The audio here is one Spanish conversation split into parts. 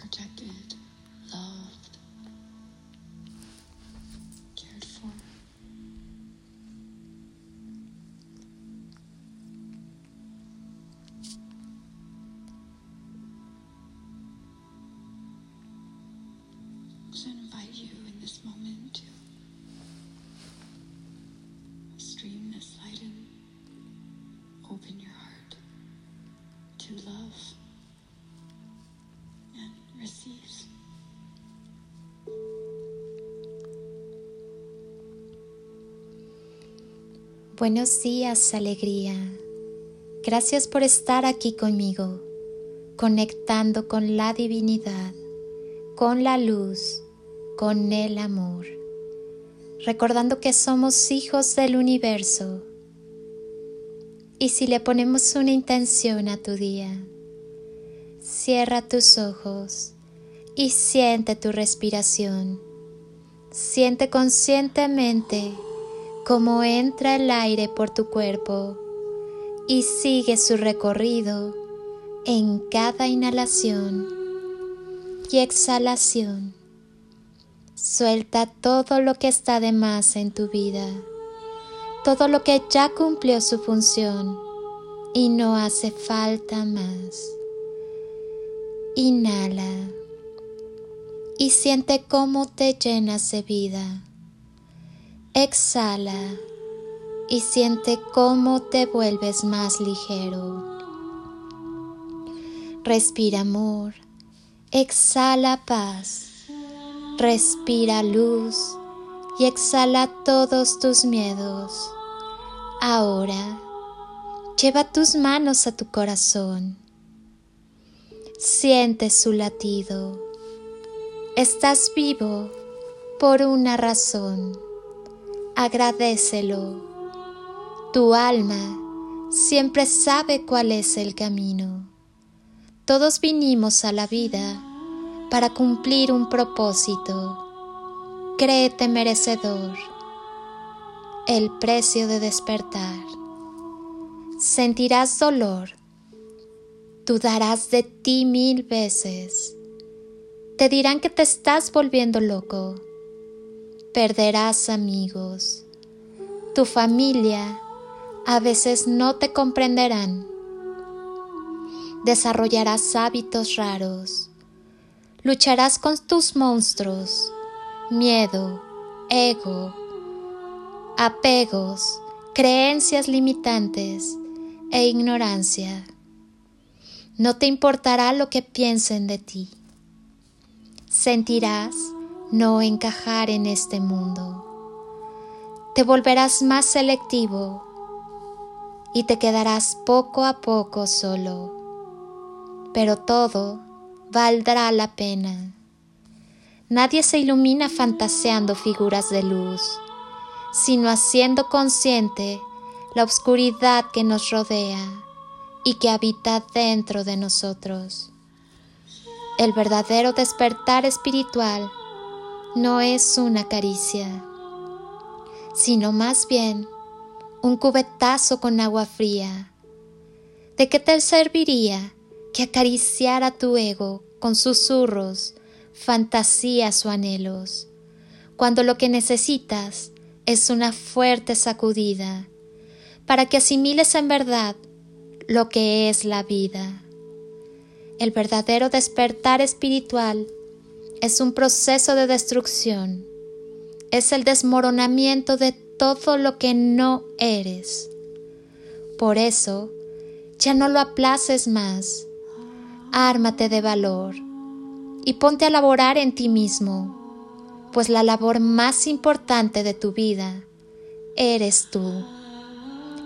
protected, loved, cared for. So I invite you in this moment to stream this light in. Open your heart to love Buenos días, alegría. Gracias por estar aquí conmigo, conectando con la divinidad, con la luz, con el amor, recordando que somos hijos del universo. Y si le ponemos una intención a tu día, cierra tus ojos y siente tu respiración. Siente conscientemente cómo entra el aire por tu cuerpo y sigue su recorrido en cada inhalación y exhalación. Suelta todo lo que está de más en tu vida, todo lo que ya cumplió su función y no hace falta más. Inhala y siente cómo te llenas de vida. Exhala y siente cómo te vuelves más ligero. Respira amor, exhala paz, respira luz y exhala todos tus miedos. Ahora, lleva tus manos a tu corazón. Siente su latido. Estás vivo por una razón. Agradecelo. Tu alma siempre sabe cuál es el camino. Todos vinimos a la vida para cumplir un propósito. Créete merecedor. El precio de despertar. Sentirás dolor. Dudarás de ti mil veces. Te dirán que te estás volviendo loco. Perderás amigos. Tu familia a veces no te comprenderán. Desarrollarás hábitos raros. Lucharás con tus monstruos, miedo, ego, apegos, creencias limitantes e ignorancia. No te importará lo que piensen de ti. Sentirás no encajar en este mundo. Te volverás más selectivo y te quedarás poco a poco solo. Pero todo valdrá la pena. Nadie se ilumina fantaseando figuras de luz, sino haciendo consciente la oscuridad que nos rodea y que habita dentro de nosotros. El verdadero despertar espiritual no es una caricia, sino más bien un cubetazo con agua fría. ¿De qué te serviría que acariciara tu ego con susurros, fantasías o anhelos, cuando lo que necesitas es una fuerte sacudida para que asimiles en verdad lo que es la vida? El verdadero despertar espiritual es un proceso de destrucción, es el desmoronamiento de todo lo que no eres. Por eso, ya no lo aplaces más, ármate de valor y ponte a laborar en ti mismo, pues la labor más importante de tu vida eres tú.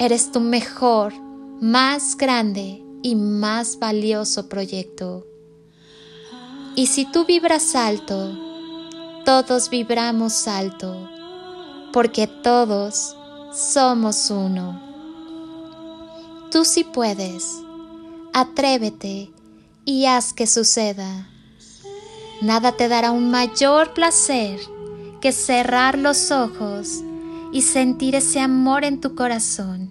Eres tu mejor, más grande y más valioso proyecto. Y si tú vibras alto, todos vibramos alto, porque todos somos uno. Tú sí puedes, atrévete y haz que suceda. Nada te dará un mayor placer que cerrar los ojos y sentir ese amor en tu corazón,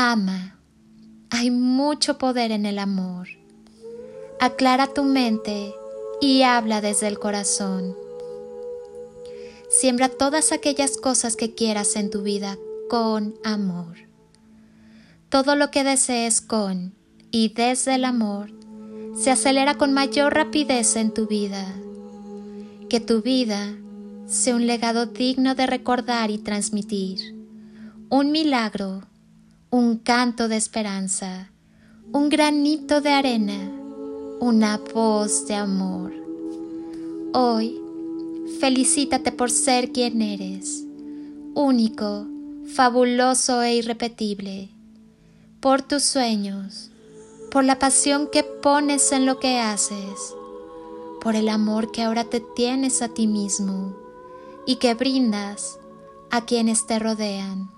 Ama. Hay mucho poder en el amor. Aclara tu mente y habla desde el corazón. Siembra todas aquellas cosas que quieras en tu vida con amor. Todo lo que desees con y desde el amor se acelera con mayor rapidez en tu vida que tu vida sea un legado digno de recordar y transmitir, un milagro, un canto de esperanza, un granito de arena, una voz de amor. Hoy, felicítate por ser quien eres, único, fabuloso e irrepetible, por tus sueños, por la pasión que pones en lo que haces, por el amor que ahora te tienes a ti mismo y que brindas a quienes te rodean.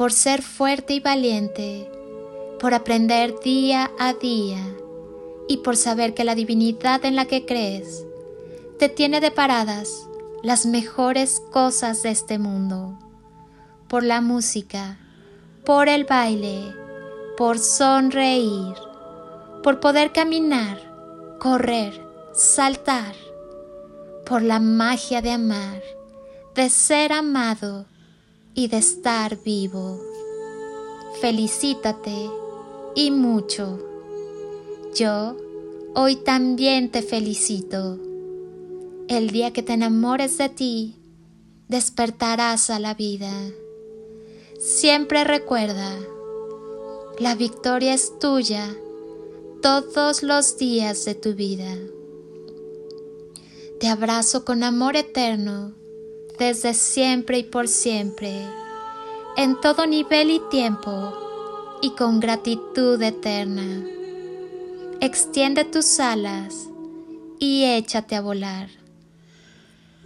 Por ser fuerte y valiente, por aprender día a día y por saber que la divinidad en la que crees te tiene deparadas las mejores cosas de este mundo, por la música, por el baile, por sonreír, por poder caminar correr, saltar, por la magia de amar, de ser amado y de estar vivo. Felicítate y mucho. Yo hoy también te felicito. El día que te enamores de ti, despertarás a la vida. Siempre recuerda, la victoria es tuya todos los días de tu vida. Te abrazo con amor eterno, desde siempre y por siempre, en todo nivel y tiempo, y con gratitud eterna. Extiende tus alas y échate a volar.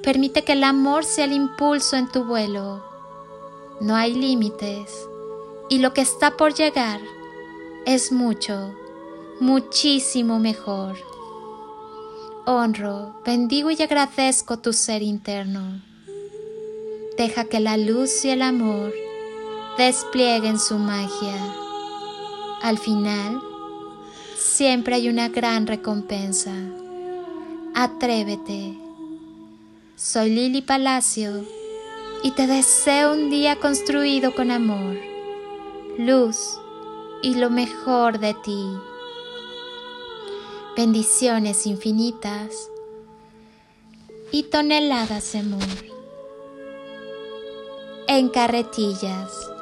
Permite que el amor sea el impulso en tu vuelo. No hay límites y lo que está por llegar es mucho muchísimo mejor. Honro, bendigo y agradezco tu ser interno. Deja que la luz y el amor desplieguen su magia. Al final, siempre hay una gran recompensa. Atrévete. Soy Lili Palacio y te deseo un día construido con amor, luz y lo mejor de ti bendiciones infinitas y toneladas de amor en carretillas.